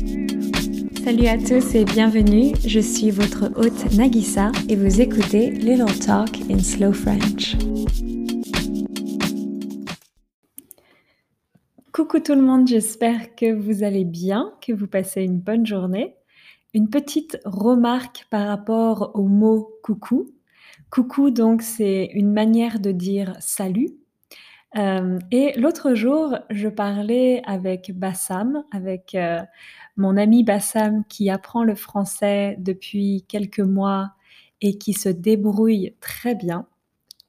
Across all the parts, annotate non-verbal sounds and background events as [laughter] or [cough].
Salut à tous et bienvenue. Je suis votre hôte Nagisa et vous écoutez Little Talk in Slow French. Coucou tout le monde, j'espère que vous allez bien, que vous passez une bonne journée. Une petite remarque par rapport au mot coucou. Coucou, donc, c'est une manière de dire salut. Euh, et l'autre jour, je parlais avec Bassam, avec euh, mon ami Bassam qui apprend le français depuis quelques mois et qui se débrouille très bien.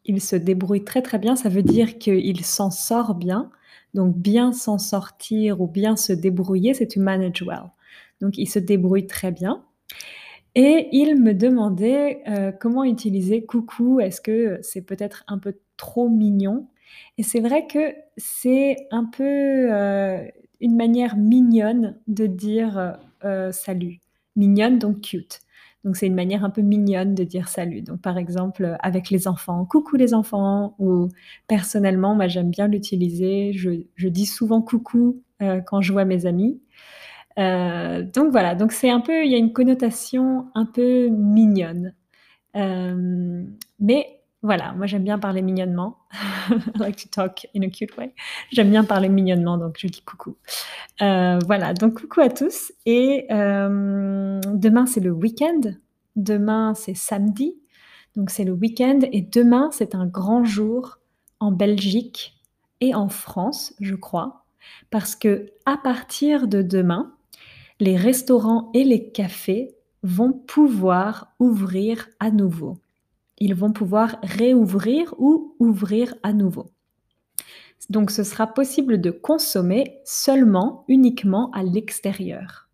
Il se débrouille très très bien, ça veut dire qu'il s'en sort bien. Donc bien s'en sortir ou bien se débrouiller, c'est to manage well. Donc il se débrouille très bien. Et il me demandait euh, comment utiliser coucou. Est-ce que c'est peut-être un peu trop mignon? Et c'est vrai que c'est un peu euh, une manière mignonne de dire euh, salut. Mignonne, donc cute. Donc c'est une manière un peu mignonne de dire salut. Donc par exemple avec les enfants, coucou les enfants, ou personnellement, moi j'aime bien l'utiliser. Je, dis souvent coucou euh, quand je vois mes amis. Donc voilà, donc c'est un peu, il y a une connotation un peu mignonne. Mais voilà, moi j'aime bien parler mignonnement. [laughs] I like to talk in a cute way. J'aime bien parler mignonnement, donc je dis coucou. Euh, voilà, donc coucou à tous. Et euh, demain c'est le week-end. Demain c'est samedi. Donc c'est le week-end. Et demain c'est un grand jour en Belgique et en France, je crois. Parce que à partir de demain, les restaurants et les cafés vont pouvoir ouvrir à nouveau ils vont pouvoir réouvrir ou ouvrir à nouveau. Donc ce sera possible de consommer seulement, uniquement à l'extérieur.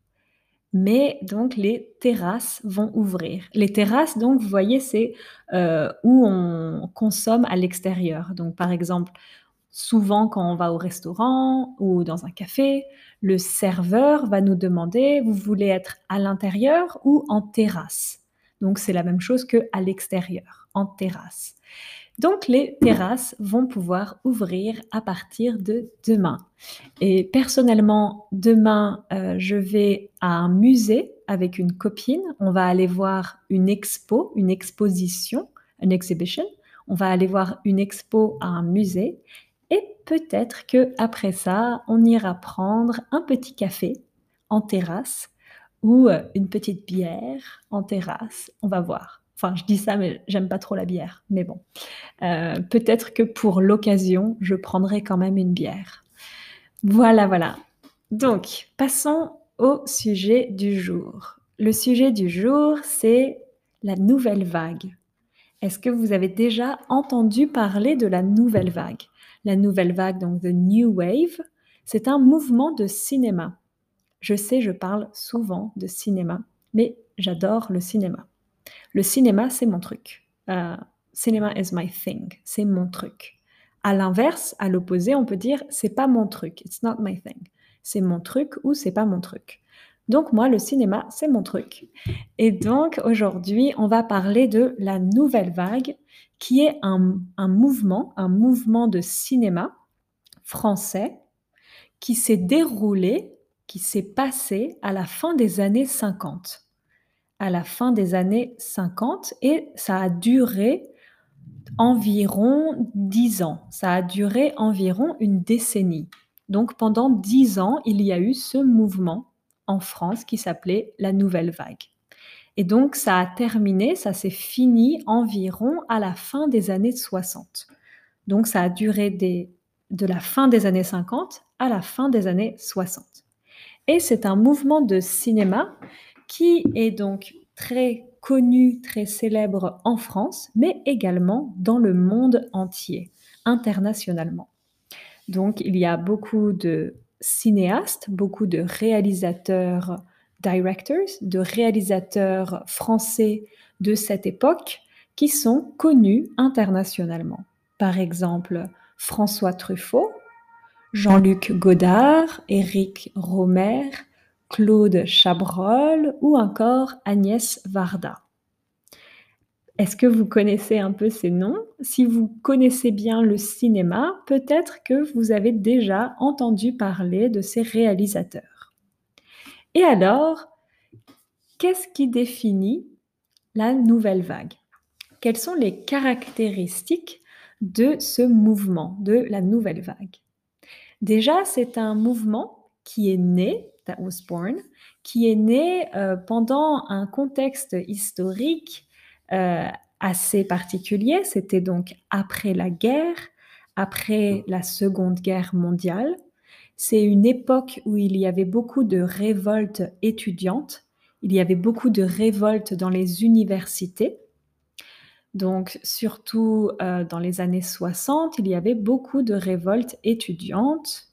Mais donc les terrasses vont ouvrir. Les terrasses, donc vous voyez, c'est euh, où on consomme à l'extérieur. Donc par exemple, souvent quand on va au restaurant ou dans un café, le serveur va nous demander, vous voulez être à l'intérieur ou en terrasse? Donc c'est la même chose que à l'extérieur, en terrasse. Donc les terrasses vont pouvoir ouvrir à partir de demain. Et personnellement, demain, euh, je vais à un musée avec une copine. On va aller voir une expo, une exposition, une exhibition. On va aller voir une expo à un musée. Et peut-être que après ça, on ira prendre un petit café en terrasse ou euh, une petite bière en terrasse. On va voir. Enfin, je dis ça, mais j'aime pas trop la bière. Mais bon, euh, peut-être que pour l'occasion, je prendrai quand même une bière. Voilà, voilà. Donc, passons au sujet du jour. Le sujet du jour, c'est la nouvelle vague. Est-ce que vous avez déjà entendu parler de la nouvelle vague? La nouvelle vague, donc The New Wave, c'est un mouvement de cinéma je sais, je parle souvent de cinéma, mais j'adore le cinéma. Le cinéma, c'est mon truc. Uh, cinéma is my thing. C'est mon truc. À l'inverse, à l'opposé, on peut dire c'est pas mon truc. It's not my thing. C'est mon truc ou c'est pas mon truc. Donc moi, le cinéma, c'est mon truc. Et donc aujourd'hui, on va parler de la nouvelle vague, qui est un mouvement, un mouvement de cinéma français qui s'est déroulé qui s'est passé à la fin des années 50. À la fin des années 50 et ça a duré environ 10 ans. Ça a duré environ une décennie. Donc pendant 10 ans, il y a eu ce mouvement en France qui s'appelait la nouvelle vague. Et donc ça a terminé, ça s'est fini environ à la fin des années 60. Donc ça a duré des, de la fin des années 50 à la fin des années 60. Et c'est un mouvement de cinéma qui est donc très connu, très célèbre en France, mais également dans le monde entier, internationalement. Donc il y a beaucoup de cinéastes, beaucoup de réalisateurs, directors, de réalisateurs français de cette époque qui sont connus internationalement. Par exemple, François Truffaut, Jean-Luc Godard, Éric Romer, Claude Chabrol ou encore Agnès Varda. Est-ce que vous connaissez un peu ces noms? Si vous connaissez bien le cinéma, peut-être que vous avez déjà entendu parler de ces réalisateurs. Et alors, qu'est-ce qui définit la nouvelle vague? Quelles sont les caractéristiques de ce mouvement, de la nouvelle vague? Déjà, c'est un mouvement qui est né, that was born, qui est né euh, pendant un contexte historique euh, assez particulier. C'était donc après la guerre, après la Seconde Guerre mondiale. C'est une époque où il y avait beaucoup de révoltes étudiantes, il y avait beaucoup de révoltes dans les universités. Donc, surtout euh, dans les années 60, il y avait beaucoup de révoltes étudiantes.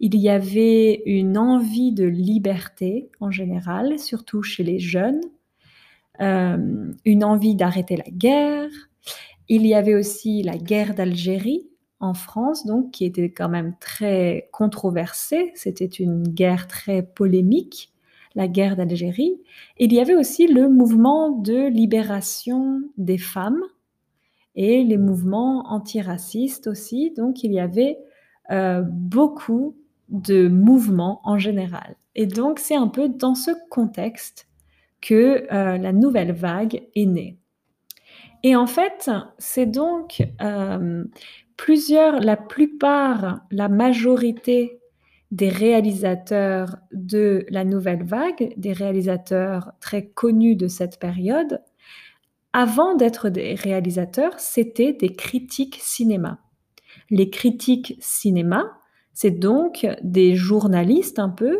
Il y avait une envie de liberté en général, surtout chez les jeunes. Euh, une envie d'arrêter la guerre. Il y avait aussi la guerre d'Algérie en France, donc qui était quand même très controversée. C'était une guerre très polémique, la guerre d'Algérie. Il y avait aussi le mouvement de libération des femmes et les mouvements antiracistes aussi. Donc il y avait euh, beaucoup de mouvements en général. Et donc c'est un peu dans ce contexte que euh, la nouvelle vague est née. Et en fait, c'est donc euh, plusieurs, la plupart, la majorité des réalisateurs de la nouvelle vague, des réalisateurs très connus de cette période, avant d'être des réalisateurs, c'était des critiques cinéma. Les critiques cinéma, c'est donc des journalistes un peu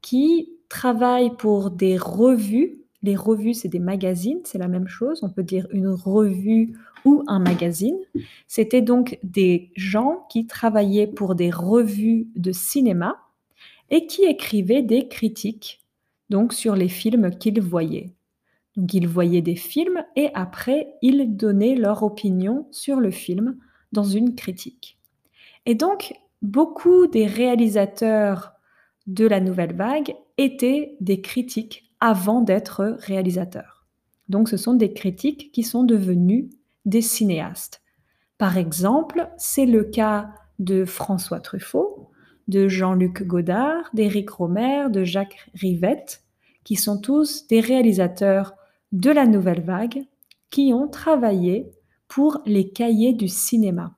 qui travaillent pour des revues les revues, c'est des magazines, c'est la même chose. On peut dire une revue ou un magazine. C'était donc des gens qui travaillaient pour des revues de cinéma et qui écrivaient des critiques donc sur les films qu'ils voyaient. Donc ils voyaient des films et après ils donnaient leur opinion sur le film dans une critique. Et donc beaucoup des réalisateurs de la nouvelle vague étaient des critiques avant d'être réalisateur. Donc ce sont des critiques qui sont devenus des cinéastes. Par exemple, c'est le cas de François Truffaut, de Jean-Luc Godard, d'Éric Romer, de Jacques Rivette, qui sont tous des réalisateurs de la nouvelle vague qui ont travaillé pour les cahiers du cinéma.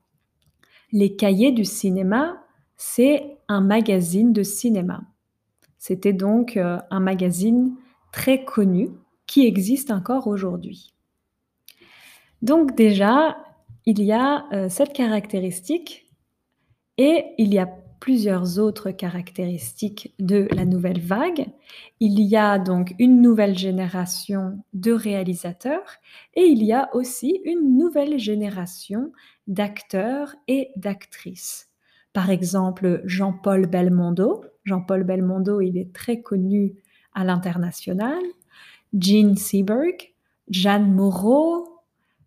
Les cahiers du cinéma, c'est un magazine de cinéma. C'était donc euh, un magazine très connu qui existe encore aujourd'hui. Donc déjà, il y a euh, cette caractéristique et il y a plusieurs autres caractéristiques de la nouvelle vague. Il y a donc une nouvelle génération de réalisateurs et il y a aussi une nouvelle génération d'acteurs et d'actrices. Par exemple, Jean-Paul Belmondo. Jean-Paul Belmondo, il est très connu à l'international, Jean Seberg, Jeanne Moreau,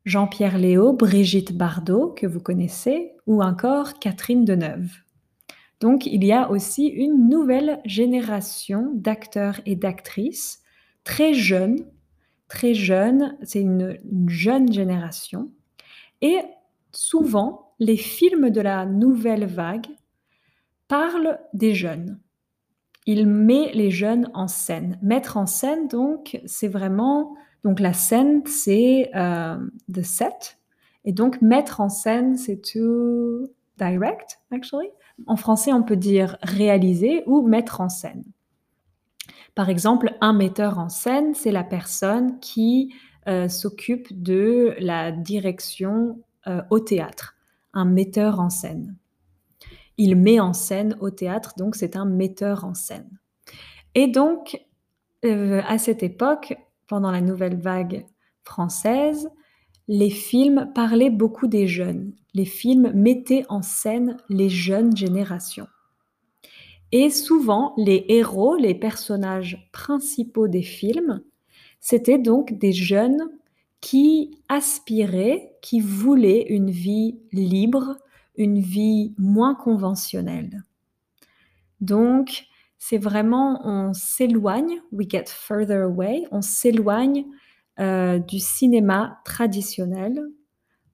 Jean-Pierre Léo, Brigitte Bardot, que vous connaissez, ou encore Catherine Deneuve. Donc il y a aussi une nouvelle génération d'acteurs et d'actrices très jeunes, très jeunes, c'est une, une jeune génération. Et souvent, les films de la nouvelle vague parlent des jeunes il met les jeunes en scène. Mettre en scène, donc, c'est vraiment... Donc la scène, c'est euh, the set. Et donc mettre en scène, c'est to direct, actually. En français, on peut dire réaliser ou mettre en scène. Par exemple, un metteur en scène, c'est la personne qui euh, s'occupe de la direction euh, au théâtre. Un metteur en scène il met en scène au théâtre, donc c'est un metteur en scène. Et donc, euh, à cette époque, pendant la nouvelle vague française, les films parlaient beaucoup des jeunes. Les films mettaient en scène les jeunes générations. Et souvent, les héros, les personnages principaux des films, c'était donc des jeunes qui aspiraient, qui voulaient une vie libre, une vie moins conventionnelle. Donc, c'est vraiment, on s'éloigne, we get further away, on s'éloigne euh, du cinéma traditionnel,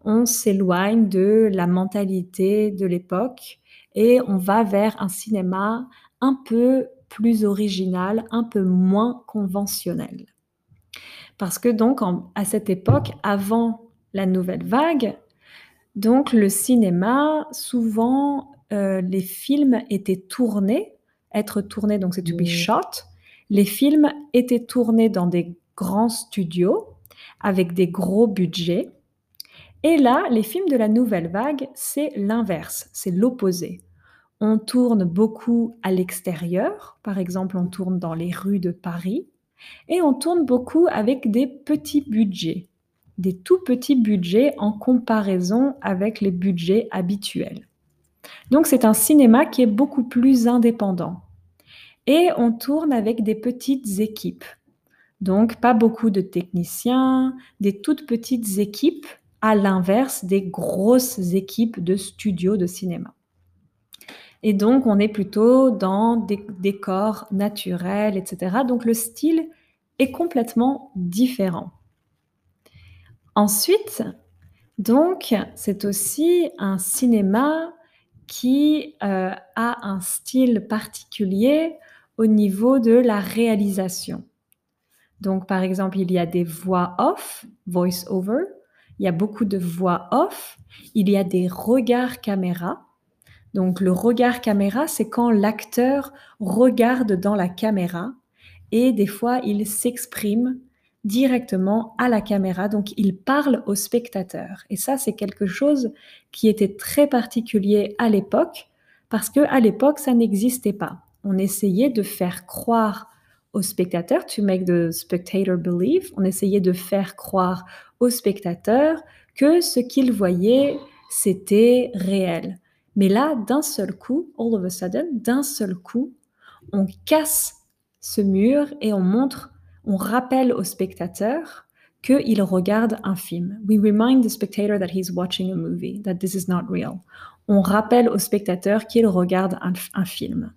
on s'éloigne de la mentalité de l'époque et on va vers un cinéma un peu plus original, un peu moins conventionnel. Parce que donc à cette époque, avant la nouvelle vague, donc le cinéma, souvent euh, les films étaient tournés, être tournés, donc c'est to be shot. Les films étaient tournés dans des grands studios avec des gros budgets. Et là, les films de la nouvelle vague, c'est l'inverse, c'est l'opposé. On tourne beaucoup à l'extérieur, par exemple on tourne dans les rues de Paris, et on tourne beaucoup avec des petits budgets, des tout petits budgets en comparaison avec les budgets habituels. Donc c'est un cinéma qui est beaucoup plus indépendant. Et on tourne avec des petites équipes. Donc pas beaucoup de techniciens, des toutes petites équipes, à l'inverse des grosses équipes de studios de cinéma. Et donc, on est plutôt dans des décors naturels, etc. Donc, le style est complètement différent. Ensuite, donc, c'est aussi un cinéma qui euh, a un style particulier au niveau de la réalisation. Donc, par exemple, il y a des voix off, voice over, il y a beaucoup de voix off, il y a des regards caméra, donc le regard caméra, c'est quand l'acteur regarde dans la caméra et des fois il s'exprime directement à la caméra, donc il parle au spectateur. Et ça, c'est quelque chose qui était très particulier à l'époque parce que à l'époque, ça n'existait pas. On essayait de faire croire au spectateur, to make the spectator believe, on essayait de faire croire au spectateur que ce qu'il voyait, c'était réel. Mais là, d'un seul coup, all of a sudden, d'un seul coup, on casse ce mur et on montre, on rappelle au spectateur qu'il regarde un film. We remind the spectator that he's watching a movie, that this is not real. On rappelle au spectateur qu'il regarde un, un film.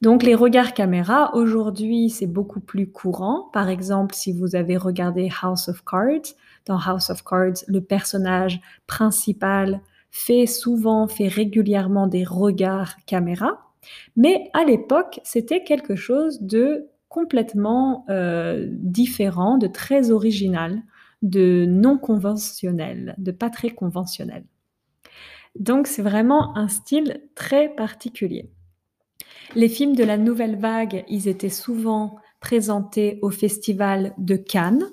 Donc les regards caméra, aujourd'hui, c'est beaucoup plus courant. Par exemple, si vous avez regardé House of Cards, dans House of Cards, le personnage principal fait souvent, fait régulièrement des regards caméra, mais à l'époque, c'était quelque chose de complètement euh, différent, de très original, de non conventionnel, de pas très conventionnel. Donc c'est vraiment un style très particulier. Les films de la nouvelle vague, ils étaient souvent présentés au festival de Cannes,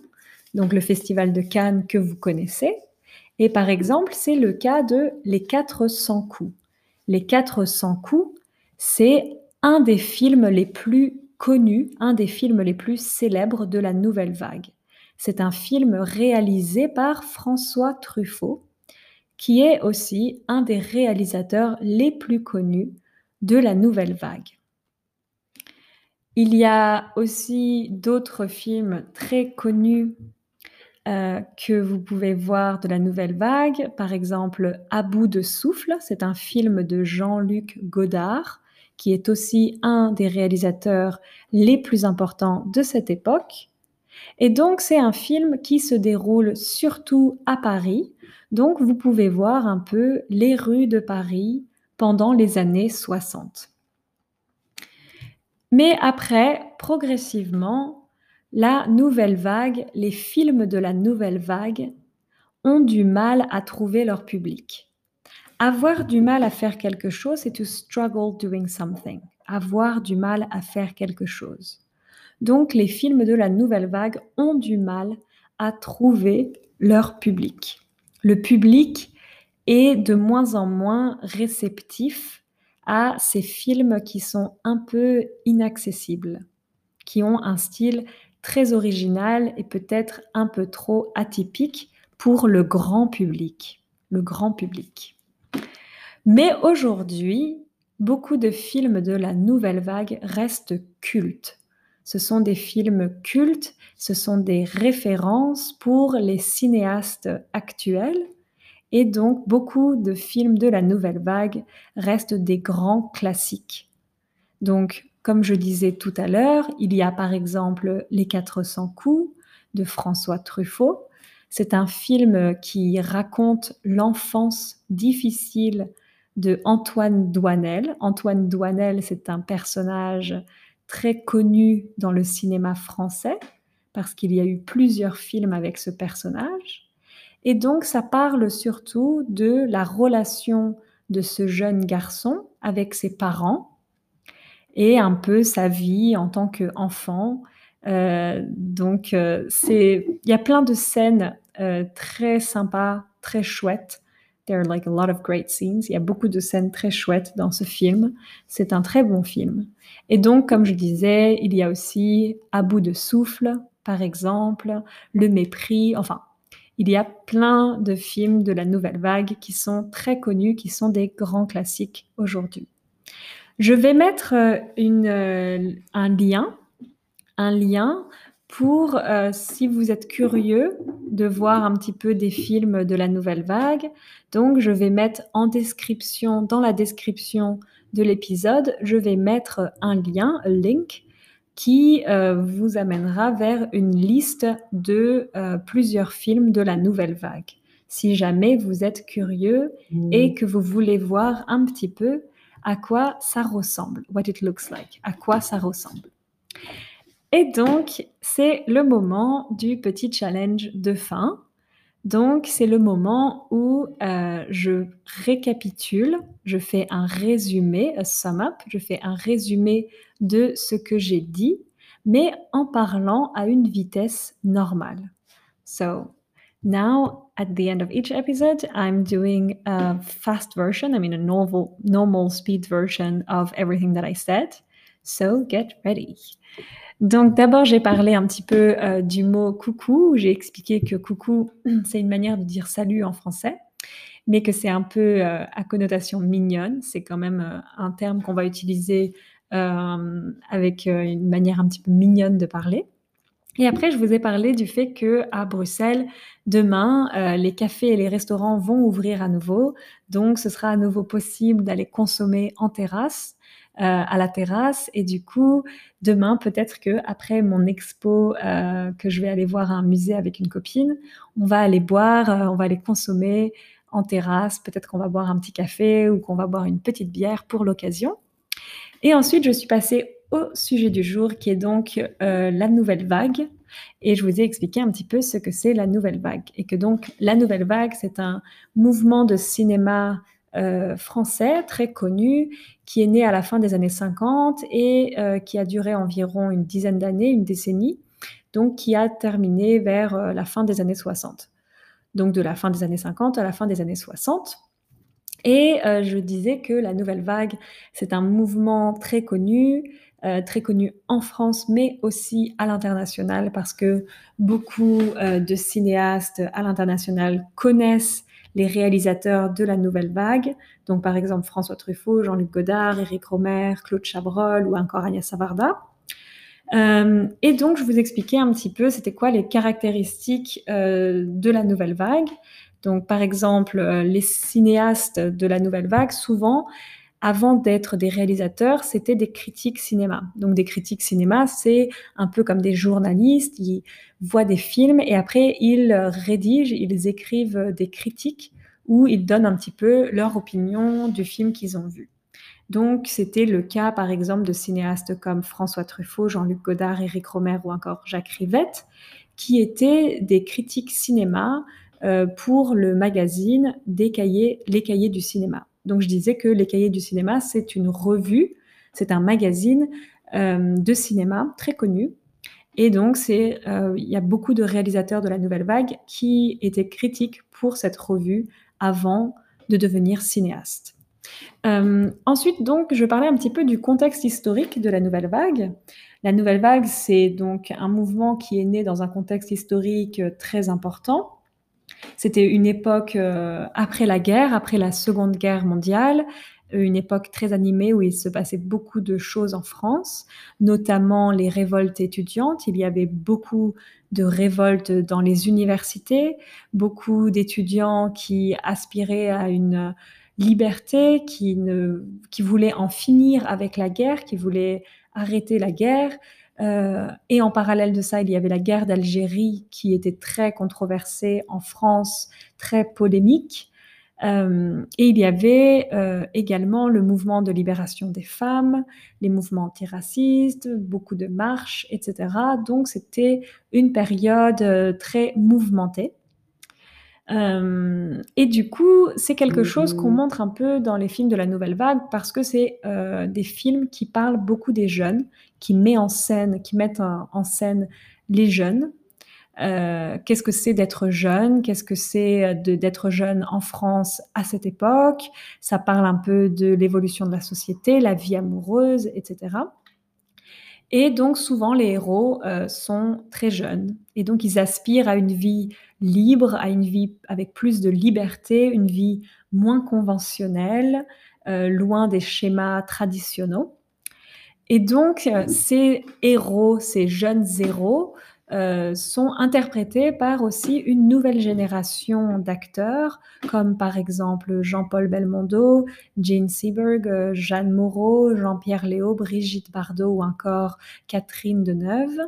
donc le festival de Cannes que vous connaissez, et par exemple, c'est le cas de Les 400 coups. Les 400 coups, c'est un des films les plus connus, un des films les plus célèbres de la nouvelle vague. C'est un film réalisé par François Truffaut, qui est aussi un des réalisateurs les plus connus de la nouvelle vague. Il y a aussi d'autres films très connus euh, que vous pouvez voir de la nouvelle vague. Par exemple, À bout de souffle, c'est un film de Jean-Luc Godard, qui est aussi un des réalisateurs les plus importants de cette époque. Et donc, c'est un film qui se déroule surtout à Paris. Donc, vous pouvez voir un peu les rues de Paris pendant les années 60. Mais après, progressivement, la nouvelle vague, les films de la nouvelle vague ont du mal à trouver leur public. Avoir du mal à faire quelque chose, c'est to struggle doing something. Avoir du mal à faire quelque chose. Donc les films de la nouvelle vague ont du mal à trouver leur public. Le public est de moins en moins réceptif à ces films qui sont un peu inaccessibles, qui ont un style très original et peut-être un peu trop atypique pour le grand public. Le grand public. Mais aujourd'hui, beaucoup de films de la nouvelle vague restent cultes. Ce sont des films cultes, ce sont des références pour les cinéastes actuels. Et donc, beaucoup de films de la nouvelle vague restent des grands classiques. Donc, comme je disais tout à l'heure, il y a par exemple Les 400 coups de François Truffaut. C'est un film qui raconte l'enfance difficile de Antoine Douanel. Antoine Douanel, c'est un personnage très connu dans le cinéma français parce qu'il y a eu plusieurs films avec ce personnage. Et donc, ça parle surtout de la relation de ce jeune garçon avec ses parents et un peu sa vie en tant qu'enfant. Euh, donc, euh, c'est, il y a plein de scènes euh, très sympas, très chouettes. There are like a lot of great scenes. Il y a beaucoup de scènes très chouettes dans ce film. C'est un très bon film. Et donc, comme je disais, il y a aussi À bout de souffle, par exemple, Le mépris. Enfin, il y a plein de films de la nouvelle vague qui sont très connus, qui sont des grands classiques aujourd'hui. Je vais mettre une, un lien, un lien pour, euh, si vous êtes curieux de voir un petit peu des films de la nouvelle vague. Donc, je vais mettre en description, dans la description de l'épisode, je vais mettre un lien, un link, qui euh, vous amènera vers une liste de euh, plusieurs films de la nouvelle vague. Si jamais vous êtes curieux et mmh. que vous voulez voir un petit peu à quoi ça ressemble, what it looks like, à quoi ça ressemble. Et donc, c'est le moment du petit challenge de fin. Donc, c'est le moment où euh, je récapitule, je fais un résumé, un sum up, je fais un résumé de ce que j'ai dit, mais en parlant à une vitesse normale. So, now at the end of each episode, I'm doing a fast version, I mean a normal, normal speed version of everything that I said. So, get ready. Donc d'abord, j'ai parlé un petit peu euh, du mot coucou. J'ai expliqué que coucou, [clears throat] c'est une manière de dire salut en français, mais que c'est un peu euh, à connotation mignonne. C'est quand même euh, un terme qu'on va utiliser avec une manière un petit peu mignonne de parler. Et après, je vous ai parlé du fait que à Bruxelles, demain, les cafés et les restaurants vont ouvrir à nouveau. Donc, ce sera à nouveau possible d'aller consommer en terrasse. Euh, à la terrasse. Et du coup, demain, peut-être que après mon expo, euh, que je vais aller voir un musée avec une copine, on va aller boire, euh, on va aller consommer en terrasse. Peut-être qu'on va boire un petit café ou qu'on va boire une petite bière pour l'occasion. Et ensuite, je suis passée au sujet du jour, qui est donc la nouvelle vague. Et je vous ai expliqué un petit peu ce que c'est la nouvelle vague. Et que donc, la nouvelle vague, c'est un mouvement de cinéma français très connu qui est né à la fin des années 50 et euh, qui a duré environ une dizaine d'années, une décennie, donc qui a terminé vers euh, la fin des années 60. Donc de la fin des années 50 à la fin des années 60. Et je disais que la nouvelle vague, c'est un mouvement très connu, très connu en France, mais aussi à l'international, parce que beaucoup de cinéastes à l'international connaissent les réalisateurs de la nouvelle vague, donc par exemple François Truffaut, Jean-Luc Godard, Éric Romer, Claude Chabrol ou encore Agnès Savarda. Euh, et donc, je vous expliquais un petit peu, c'était quoi les caractéristiques euh, de la nouvelle vague. Donc, par exemple, euh, les cinéastes de la nouvelle vague, souvent, avant d'être des réalisateurs, c'était des critiques cinéma. Donc des critiques cinéma, c'est un peu comme des journalistes, ils voient des films et après ils rédigent, ils écrivent des critiques où ils donnent un petit peu leur opinion du film qu'ils ont vu. Donc c'était le cas par exemple de cinéastes comme François Truffaut, Jean-Luc Godard, Éric Romer ou encore Jacques Rivette, qui étaient des critiques cinéma euh, pour le magazine des cahiers, les cahiers du cinéma. Donc je disais que Les Cahiers du cinéma, c'est une revue, c'est un magazine euh, de cinéma très connu. Et donc euh, il y a beaucoup de réalisateurs de la nouvelle vague qui étaient critiques pour cette revue avant de devenir cinéaste. Euh, ensuite, donc, je parlais un petit peu du contexte historique de la nouvelle vague. La nouvelle vague, c'est donc un mouvement qui est né dans un contexte historique très important. C'était une époque euh, après la guerre, après la Seconde Guerre mondiale, une époque très animée où il se passait beaucoup de choses en France, notamment les révoltes étudiantes. Il y avait beaucoup de révoltes dans les universités, beaucoup d'étudiants qui aspiraient à une liberté, qui, qui voulaient en finir avec la guerre, qui voulaient arrêter la guerre, euh, et en parallèle de ça, il y avait la guerre d'Algérie qui était très controversée en France, très polémique. Hem et il y avait, heu, également le mouvement de libération des femmes, les mouvements antiracistes, beaucoup de marches et cetera. Donc c'était une période, très mouvementée. Hem et du coup, c'est quelque chose qu'on montre un peu dans les films de la nouvelle vague parce que c'est, heu, des films qui parlent beaucoup des jeunes, qui met en scène qui mettent en en scène les jeunes. Heu, qu'est-ce que c'est d'être jeune? Qu'est-ce que c'est, d'être jeune en France à cette époque? Ça parle un peu de l'évolution de la société, la vie amoureuse et cetera et donc souvent les héros, sont très jeunes et donc ils aspirent à une vie libre, à une vie avec plus de liberté, une vie moins conventionnelle, heu, loin des schémas traditionnels et donc heu, ces héros, ces jeunes héros, heu, sont interprétés par aussi une nouvelle génération d'acteurs, comme par exemple Jean-Paul Belmondo, Jane Seberg, Jeanne Moreau, Jean-Pierre Léaud, Brigitte Bardot ou encore Catherine Deneuve.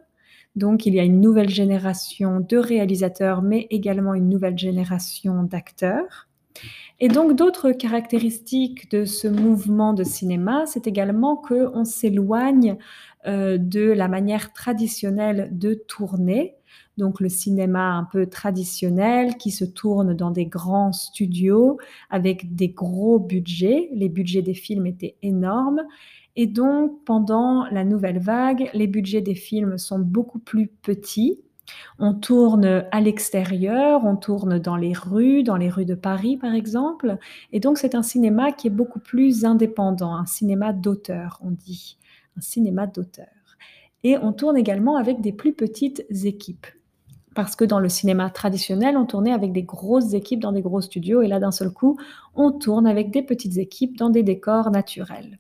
Donc il y a une nouvelle génération de réalisateurs, mais également une nouvelle génération d'acteurs et donc d'autres caractéristiques de ce mouvement de cinéma, c'est également qu'on s'éloigne, heu, de la manière traditionnelle de tourner. Donc le cinéma un peu traditionnel qui se tourne dans des grands studios avec des gros budgets. Les budgets des films étaient énormes et donc pendant la nouvelle vague, les budgets des films sont beaucoup plus petits. On tourne à l'extérieur, on tourne dans les rues, dans les rues de Paris par exemple et donc c'est un cinéma qui est beaucoup plus indépendant, un cinéma d'auteur, on dit, un cinéma d'auteur et on tourne également avec des plus petites équipes. Parce que dans le cinéma traditionnel, on tournait avec des grosses équipes dans des gros studios et là, d'un seul coup, on tourne avec des petites équipes dans des décors naturels.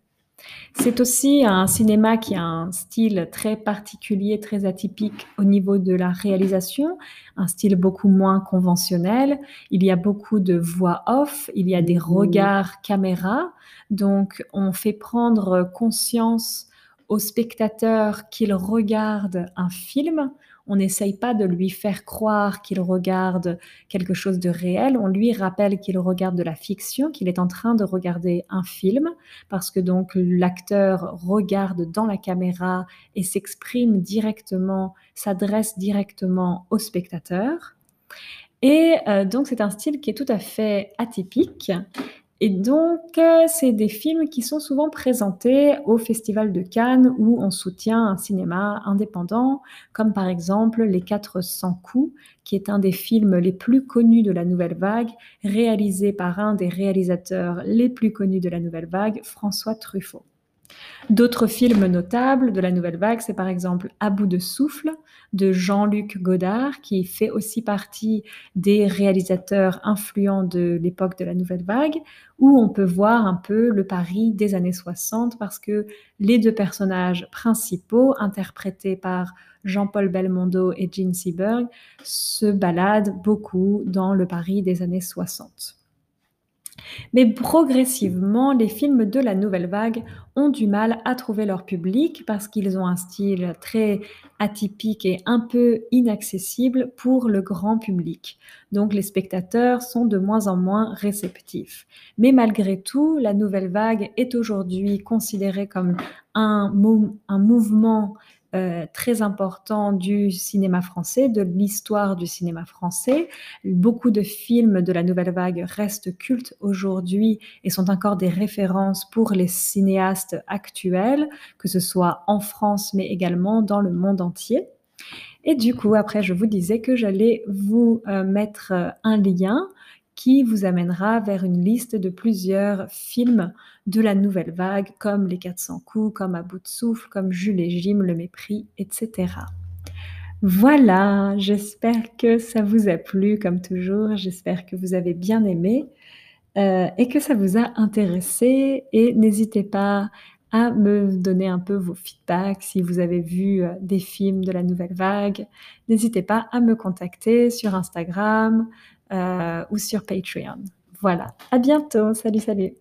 C'est aussi un cinéma qui a un style très particulier, très atypique au niveau de la réalisation, un style beaucoup moins conventionnel. Il y a beaucoup de voix off, il y a des regards caméra, donc on fait prendre conscience au spectateur qu'il regarde un film. On n'essaye pas de lui faire croire qu'il regarde quelque chose de réel, on lui rappelle qu'il regarde de la fiction, qu'il est en train de regarder un film parce que donc l'acteur regarde dans la caméra et s'exprime directement, s'adresse directement au spectateur. Et heu, donc c'est un style qui est tout à fait atypique et donc heu, c'est des films qui sont souvent présentés au Festival de Cannes où on soutient un cinéma indépendant, comme par exemple Les 400 coups, qui est un des films les plus connus de la nouvelle vague, réalisé par un des réalisateurs les plus connus de la nouvelle vague, François Truffaut. D'autres films notables de la nouvelle vague, c'est par exemple À bout de souffle de Jean-Luc Godard, qui fait aussi partie des réalisateurs influents de l'époque de la nouvelle vague, où on peut voir un peu le Paris des années 60 parce que les 2 personnages principaux, interprétés par Jean-Paul Belmondo et Jean Seberg, se baladent beaucoup dans le Paris des années 60. Mais progressivement, les films de la nouvelle vague ont du mal à trouver leur public parce qu'ils ont un style très atypique et un peu inaccessible pour le grand public. Donc les spectateurs sont de moins en moins réceptifs. Mais malgré tout, la nouvelle vague est aujourd'hui considérée comme un mou un mouvement, heu, très important du cinéma français, de l'histoire du cinéma français. Beaucoup de films de la nouvelle vague restent cultes aujourd'hui et sont encore des références pour les cinéastes actuels, que ce soit en France, mais également dans le monde entier et du coup, après, je vous disais que j'allais vous, heu, mettre, heu, un lien qui vous amènera vers une liste de plusieurs films de la nouvelle vague, comme Les 400 coups, comme À bout de souffle, comme Jules et Jim, Le mépris et cetera. Voilà, j'espère que ça vous a plu comme toujours, j'espère que vous avez bien aimé, heu et que ça vous a intéressé et n'hésitez pas à me donner un peu vos feedbacks si vous avez vu, heu, des films de la nouvelle vague. N'hésitez pas à me contacter sur Instagram, ou sur Patreon. Voilà, à bientôt, salut, salut.